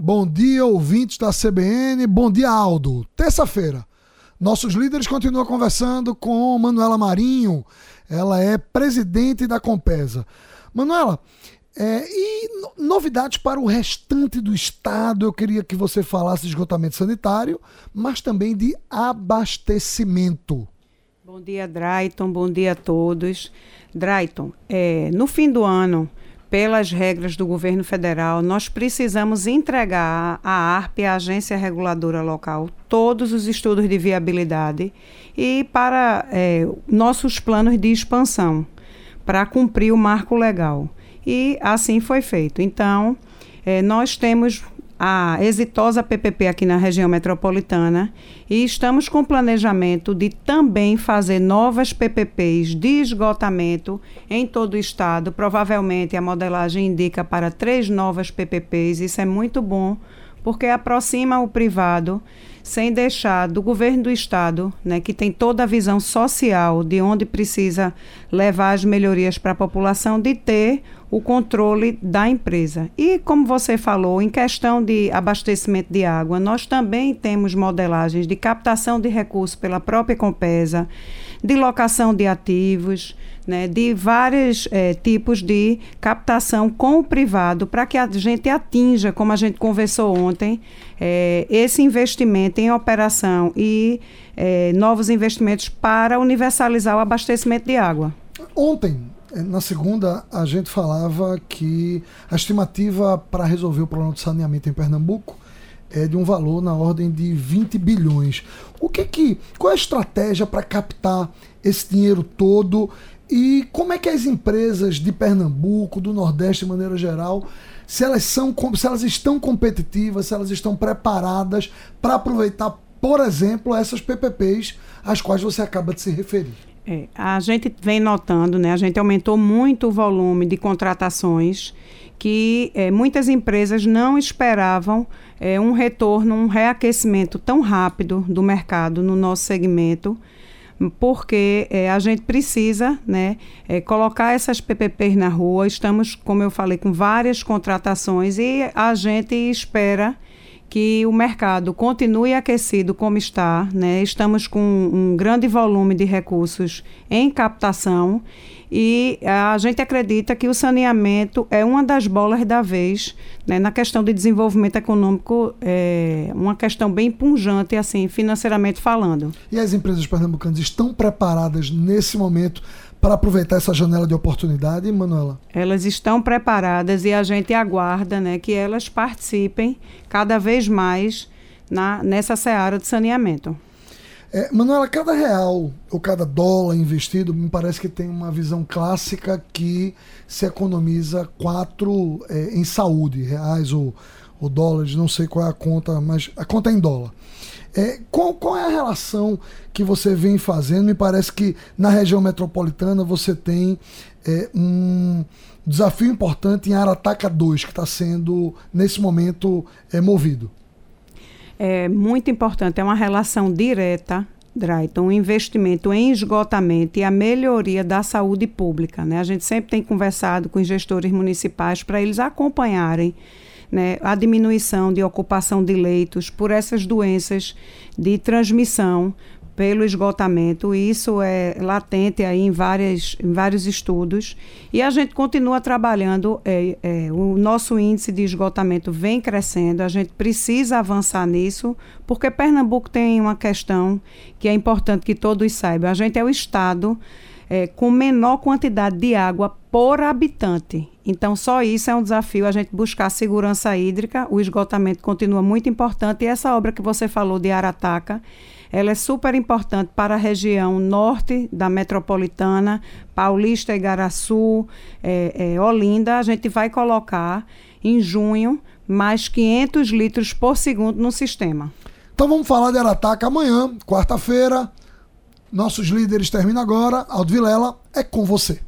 Bom dia, ouvintes da CBN. Bom dia, Aldo. Terça-feira, nossos líderes continuam conversando com Manuela Marinho. Ela é presidente da Compesa. Manuela, é, e novidades para o restante do estado? Eu queria que você falasse de esgotamento sanitário, mas também de abastecimento. Bom dia, Drayton. Bom dia a todos. Drayton, é, no fim do ano, pelas regras do governo federal, nós precisamos entregar à ARP, a Agência Reguladora Local, todos os estudos de viabilidade e para é, nossos planos de expansão, para cumprir o marco legal. E assim foi feito. Então, é, nós temos a exitosa PPP aqui na região metropolitana e estamos com planejamento de também fazer novas PPPs de esgotamento em todo o estado. Provavelmente a modelagem indica para três novas PPPs. Isso é muito bom porque aproxima o privado sem deixar do governo do estado, né, que tem toda a visão social de onde precisa levar as melhorias para a população, de ter o controle da empresa. E como você falou, em questão de abastecimento de água, nós também temos modelagens de captação de recursos pela própria Compesa, de locação de ativos, né, de vários é, tipos de captação com o privado para que a gente atinja, como a gente conversou ontem, é, esse investimento em operação e é, novos investimentos para universalizar o abastecimento de água. Ontem, na segunda, a gente falava que a estimativa para resolver o problema do saneamento em Pernambuco é de um valor na ordem de 20 bilhões. O que que, qual é a estratégia para captar esse dinheiro todo e como é que as empresas de Pernambuco, do Nordeste de maneira geral, se elas são se elas estão competitivas, se elas estão preparadas para aproveitar, por exemplo, essas PPPs às quais você acaba de se referir? É, a gente vem notando, né? A gente aumentou muito o volume de contratações que é, muitas empresas não esperavam é, um retorno, um reaquecimento tão rápido do mercado no nosso segmento porque é, a gente precisa né, é, colocar essas PPPs na rua. Estamos, como eu falei, com várias contratações e a gente espera que o mercado continue aquecido como está. Né? Estamos com um grande volume de recursos em captação e a gente acredita que o saneamento é uma das bolas da vez né? na questão de desenvolvimento econômico, é uma questão bem punjante, assim, financeiramente falando. E as empresas pernambucanas estão preparadas nesse momento para aproveitar essa janela de oportunidade, Manuela? Elas estão preparadas e a gente aguarda né, que elas participem cada vez mais na, nessa seara de saneamento. É, Manuela, cada real ou cada dólar investido, me parece que tem uma visão clássica que se economiza quatro é, em saúde, reais ou, ou dólares, não sei qual é a conta, mas a conta é em dólar. É, qual, qual é a relação que você vem fazendo? Me parece que na região metropolitana você tem é, um desafio importante em Arataca 2, que está sendo, nesse momento, é, movido. É muito importante, é uma relação direta Drayton, o investimento em esgotamento e a melhoria da saúde pública. Né? A gente sempre tem conversado com os gestores municipais para eles acompanharem né, a diminuição de ocupação de leitos por essas doenças de transmissão pelo esgotamento. Isso é latente aí em, várias, em vários estudos. E a gente continua trabalhando. É, é, o nosso índice de esgotamento vem crescendo. A gente precisa avançar nisso, porque Pernambuco tem uma questão que é importante que todos saibam. A gente é o estado é, com menor quantidade de água por habitante. Então, só isso é um desafio, a gente buscar segurança hídrica. O esgotamento continua muito importante. E essa obra que você falou de Arataca, ela é super importante para a região norte da metropolitana, Paulista, Igaraçu, é, é, Olinda. A gente vai colocar em junho mais 500 litros por segundo no sistema. Então vamos falar de Arataca amanhã, quarta-feira. Nossos líderes terminam agora. Aldo Vilela, é com você.